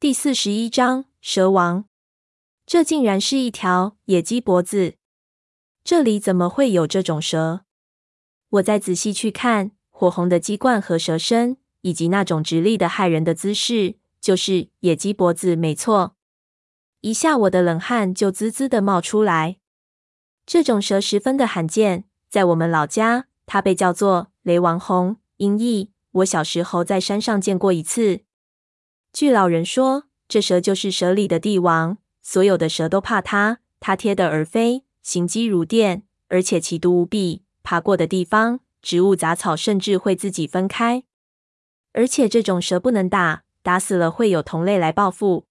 第四十一章蛇王。这竟然是一条野鸡脖子！这里怎么会有这种蛇？我再仔细去看，火红的鸡冠和蛇身，以及那种直立的骇人的姿势，就是野鸡脖子，没错。一下，我的冷汗就滋滋的冒出来。这种蛇十分的罕见，在我们老家，它被叫做雷王红，音译。我小时候在山上见过一次。据老人说，这蛇就是蛇里的帝王，所有的蛇都怕它。它贴得而飞，行疾如电，而且奇毒无比。爬过的地方，植物杂草甚至会自己分开。而且这种蛇不能打，打死了会有同类来报复。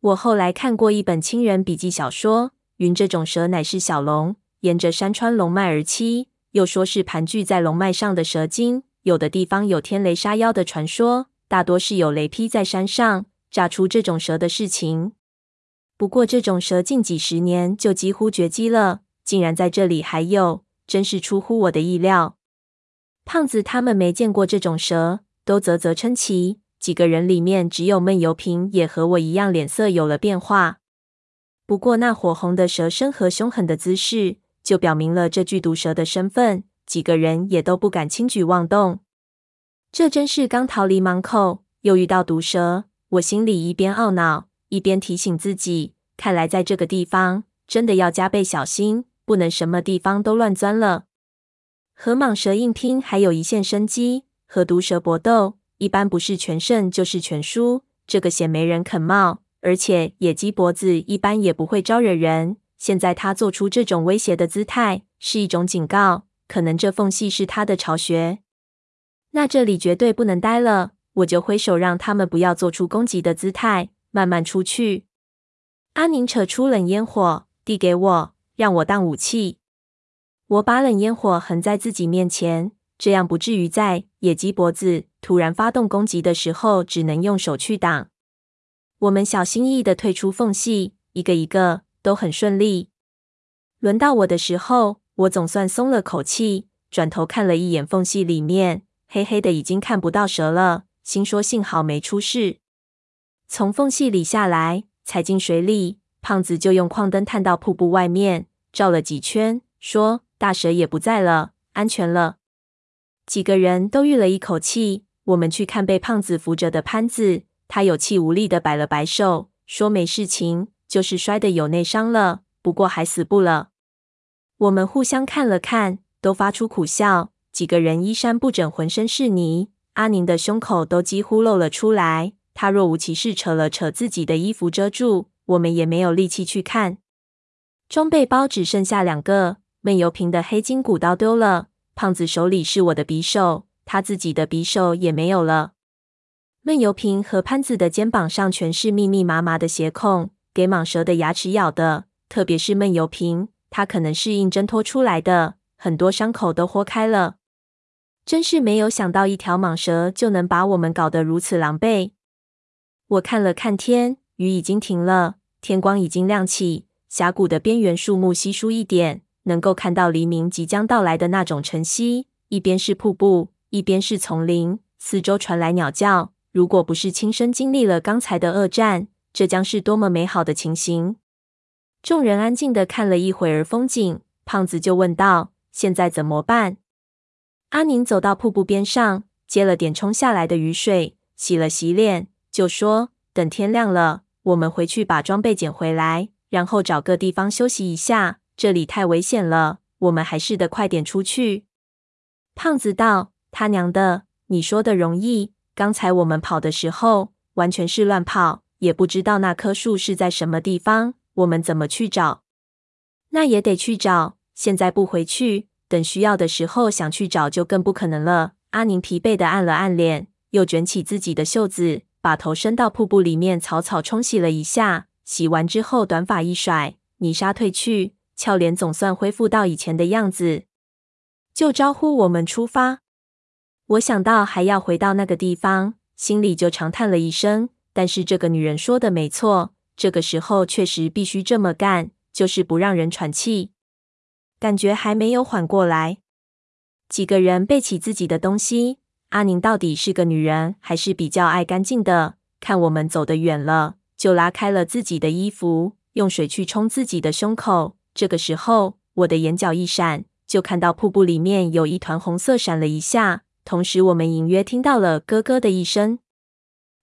我后来看过一本亲人笔记小说，云这种蛇乃是小龙，沿着山川龙脉而栖，又说是盘踞在龙脉上的蛇精。有的地方有天雷杀妖的传说。大多是有雷劈在山上，炸出这种蛇的事情。不过这种蛇近几十年就几乎绝迹了，竟然在这里还有，真是出乎我的意料。胖子他们没见过这种蛇，都啧啧称奇。几个人里面，只有闷油瓶也和我一样脸色有了变化。不过那火红的蛇身和凶狠的姿势，就表明了这剧毒蛇的身份。几个人也都不敢轻举妄动。这真是刚逃离盲口，又遇到毒蛇。我心里一边懊恼，一边提醒自己：看来在这个地方真的要加倍小心，不能什么地方都乱钻了。和蟒蛇硬拼还有一线生机，和毒蛇搏斗一般不是全胜就是全输。这个险没人肯冒，而且野鸡脖子一般也不会招惹人。现在他做出这种威胁的姿态，是一种警告，可能这缝隙是他的巢穴。那这里绝对不能待了，我就挥手让他们不要做出攻击的姿态，慢慢出去。阿宁扯出冷烟火，递给我，让我当武器。我把冷烟火横在自己面前，这样不至于在野鸡脖子突然发动攻击的时候，只能用手去挡。我们小心翼翼的退出缝隙，一个一个都很顺利。轮到我的时候，我总算松了口气，转头看了一眼缝隙里面。黑黑的，已经看不到蛇了。心说幸好没出事。从缝隙里下来，踩进水里，胖子就用矿灯探到瀑布外面，照了几圈，说：“大蛇也不在了，安全了。”几个人都吁了一口气。我们去看被胖子扶着的潘子，他有气无力的摆了摆手，说：“没事情，就是摔得有内伤了，不过还死不了。”我们互相看了看，都发出苦笑。几个人衣衫不整，浑身是泥。阿宁的胸口都几乎露了出来，他若无其事扯了扯自己的衣服遮住。我们也没有力气去看。装备包只剩下两个，闷油瓶的黑金古刀丢了。胖子手里是我的匕首，他自己的匕首也没有了。闷油瓶和潘子的肩膀上全是密密麻麻的血孔，给蟒蛇的牙齿咬的。特别是闷油瓶，它可能是硬挣脱出来的，很多伤口都豁开了。真是没有想到，一条蟒蛇就能把我们搞得如此狼狈。我看了看天，雨已经停了，天光已经亮起，峡谷的边缘树木稀疏一点，能够看到黎明即将到来的那种晨曦。一边是瀑布，一边是丛林，四周传来鸟叫。如果不是亲身经历了刚才的恶战，这将是多么美好的情形！众人安静地看了一会儿风景，胖子就问道：“现在怎么办？”阿宁走到瀑布边上，接了点冲下来的雨水，洗了洗脸，就说：“等天亮了，我们回去把装备捡回来，然后找个地方休息一下。这里太危险了，我们还是得快点出去。”胖子道：“他娘的，你说的容易。刚才我们跑的时候，完全是乱跑，也不知道那棵树是在什么地方，我们怎么去找？那也得去找。现在不回去。”等需要的时候想去找就更不可能了。阿宁疲惫地按了按脸，又卷起自己的袖子，把头伸到瀑布里面，草草冲洗了一下。洗完之后，短发一甩，泥沙褪去，俏脸总算恢复到以前的样子，就招呼我们出发。我想到还要回到那个地方，心里就长叹了一声。但是这个女人说的没错，这个时候确实必须这么干，就是不让人喘气。感觉还没有缓过来，几个人背起自己的东西。阿宁到底是个女人，还是比较爱干净的？看我们走得远了，就拉开了自己的衣服，用水去冲自己的胸口。这个时候，我的眼角一闪，就看到瀑布里面有一团红色闪了一下，同时我们隐约听到了咯咯的一声。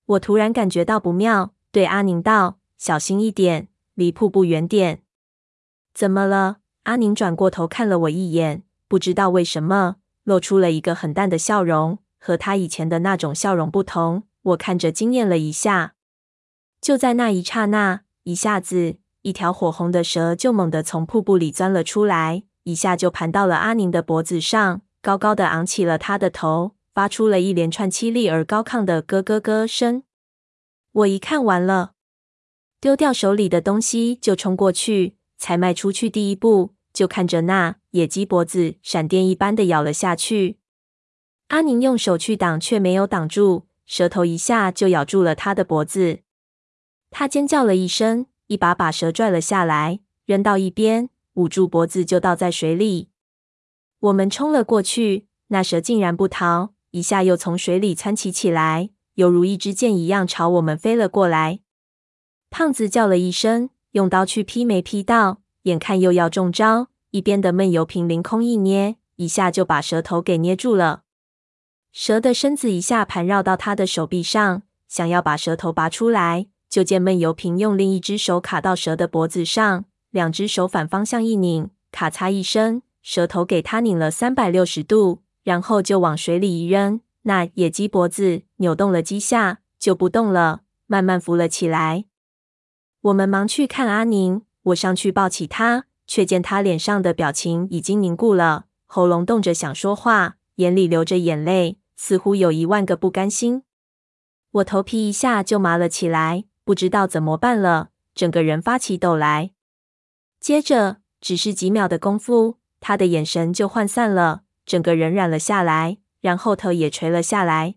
我突然感觉到不妙，对阿宁道：“小心一点，离瀑布远点。”怎么了？阿宁转过头看了我一眼，不知道为什么，露出了一个很淡的笑容，和他以前的那种笑容不同。我看着惊艳了一下。就在那一刹那，一下子，一条火红的蛇就猛地从瀑布里钻了出来，一下就盘到了阿宁的脖子上，高高的昂起了他的头，发出了一连串凄厉而高亢的咯咯咯声。我一看完了，丢掉手里的东西就冲过去，才迈出去第一步，就看着那野鸡脖子闪电一般的咬了下去。阿宁用手去挡，却没有挡住，蛇头一下就咬住了他的脖子。他尖叫了一声。一把把蛇拽了下来，扔到一边，捂住脖子就倒在水里。我们冲了过去，那蛇竟然不逃，一下又从水里窜起起来，犹如一支箭一样朝我们飞了过来。胖子叫了一声，用刀去劈没劈到，眼看又要中招，一边的闷油瓶凌空一捏，一下就把蛇头给捏住了。蛇的身子一下盘绕到他的手臂上，想要把蛇头拔出来。就见闷油瓶用另一只手卡到蛇的脖子上，两只手反方向一拧，咔嚓一声，蛇头给他拧了三百六十度，然后就往水里一扔。那野鸡脖子扭动了几下，就不动了，慢慢浮了起来。我们忙去看阿宁，我上去抱起他，却见他脸上的表情已经凝固了，喉咙动着想说话，眼里流着眼泪，似乎有一万个不甘心。我头皮一下就麻了起来。不知道怎么办了，整个人发起抖来。接着，只是几秒的功夫，他的眼神就涣散了，整个人软了下来，然后头也垂了下来。